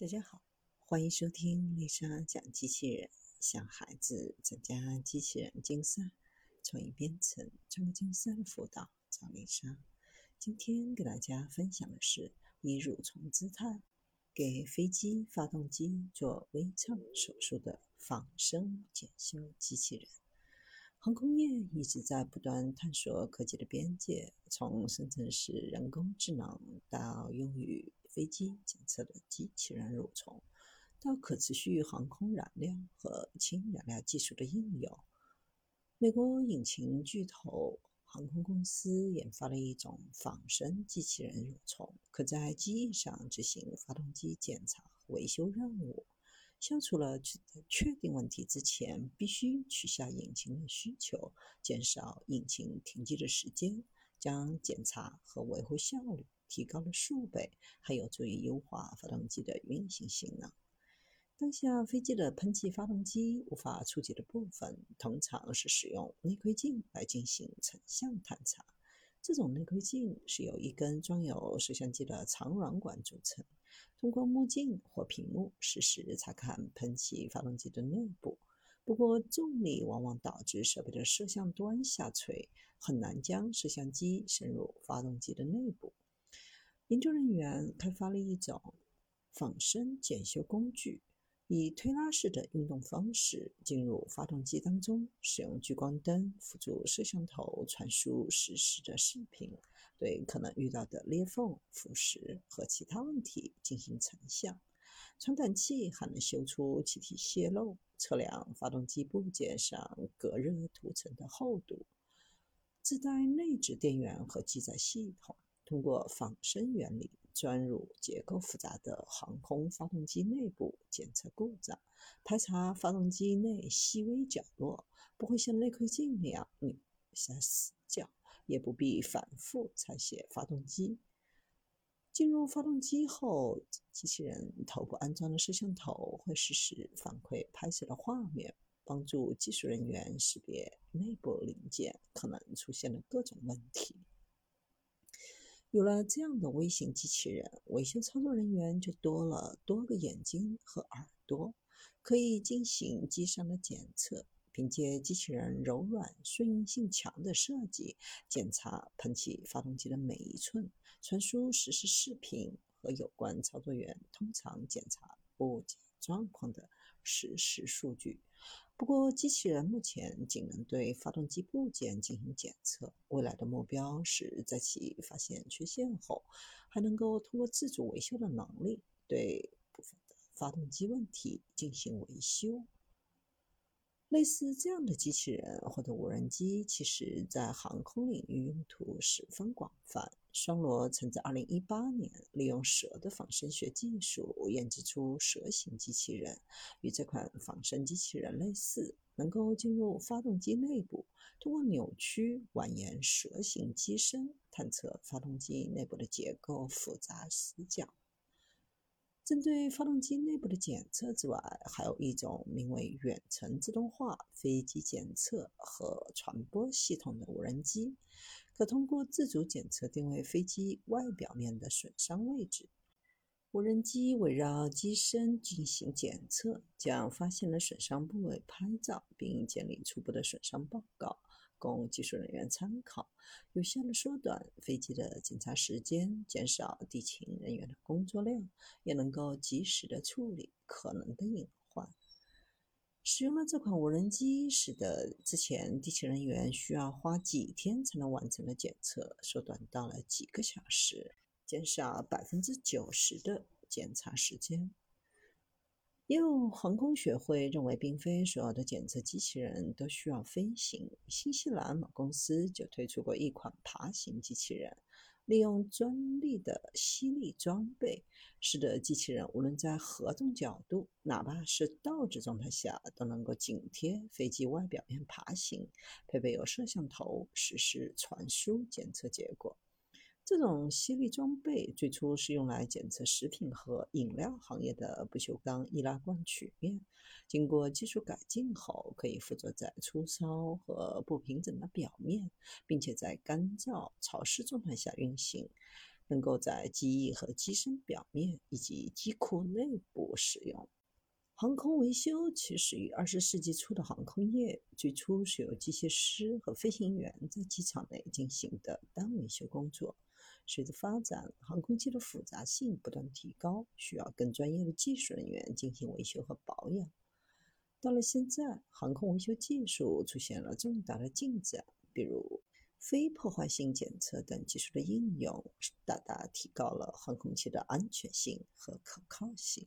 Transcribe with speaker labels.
Speaker 1: 大家好，欢迎收听丽莎讲机器人，向孩子参加机器人竞赛、创意编程、创客竞赛的辅导，找丽莎。今天给大家分享的是以蠕虫姿态给飞机发动机做微创手术的仿生检修机器人。航空业一直在不断探索科技的边界，从生成式人工智能到用于飞机检测的机器人蠕虫，到可持续航空燃料和氢燃料技术的应用，美国引擎巨头航空公司研发了一种仿生机器人蠕虫，可在机翼上执行发动机检查和维修任务，消除了确定问题之前必须取下引擎的需求，减少引擎停机的时间，将检查和维护效率。提高了数倍，还有助于优化发动机的运行性能。当下飞机的喷气发动机无法触及的部分，通常是使用内窥镜来进行成像探查。这种内窥镜是由一根装有摄像机的长软管组成，通过目镜或屏幕实时查看喷气发动机的内部。不过，重力往往导致设备的摄像端下垂，很难将摄像机深入发动机的内部。研究人员开发了一种仿生检修工具，以推拉式的运动方式进入发动机当中，使用聚光灯辅助摄像头传输实时的视频，对可能遇到的裂缝、腐蚀和其他问题进行成像。传感器还能修出气体泄漏，测量发动机部件上隔热涂层的厚度。自带内置电源和记载系统。通过仿生原理钻入结构复杂的航空发动机内部，检测故障，排查发动机内细微角落，不会像内窥镜那样拧下死角，也不必反复拆卸发动机。进入发动机后，机器人头部安装的摄像头会实时反馈拍摄的画面，帮助技术人员识别内部零件可能出现的各种问题。有了这样的微型机器人，维修操作人员就多了多个眼睛和耳朵，可以进行机上的检测。凭借机器人柔软、顺应性强的设计，检查喷气发动机的每一寸，传输实时视频和有关操作员通常检查部件状况的实时数据。不过，机器人目前仅能对发动机部件进行检测。未来的目标是在其发现缺陷后，还能够通过自主维修的能力，对部分的发动机问题进行维修。类似这样的机器人或者无人机，其实在航空领域用途十分广泛。双螺曾在2018年利用蛇的仿生学技术研制出蛇形机器人，与这款仿生机器人类似，能够进入发动机内部，通过扭曲蜿蜒蛇形机身，探测发动机内部的结构复杂死角。针对发动机内部的检测之外，还有一种名为远程自动化飞机检测和传播系统的无人机，可通过自主检测定位飞机外表面的损伤位置。无人机围绕机身进行检测，将发现的损伤部位拍照，并建立初步的损伤报告。供技术人员参考，有效的缩短飞机的检查时间，减少地勤人员的工作量，也能够及时的处理可能的隐患。使用了这款无人机，使得之前地勤人员需要花几天才能完成的检测，缩短到了几个小时，减少百分之九十的检查时间。也有航空学会认为，并非所有的检测机器人都需要飞行。新西兰某公司就推出过一款爬行机器人，利用专利的吸力装备，使得机器人无论在何种角度，哪怕是倒置状态下，都能够紧贴飞机外表面爬行。配备有摄像头，实时传输检测结果。这种吸力装备最初是用来检测食品和饮料行业的不锈钢易拉罐曲面，经过技术改进后，可以附着在粗糙和不平整的表面，并且在干燥、潮湿状态下运行。能够在机翼和机身表面以及机库内部使用。航空维修起始于二十世纪初的航空业，最初是由机械师和飞行员在机场内进行的单维修工作。随着发展，航空器的复杂性不断提高，需要更专业的技术人员进行维修和保养。到了现在，航空维修技术出现了重大的进展，比如非破坏性检测等技术的应用，大大提高了航空器的安全性和可靠性。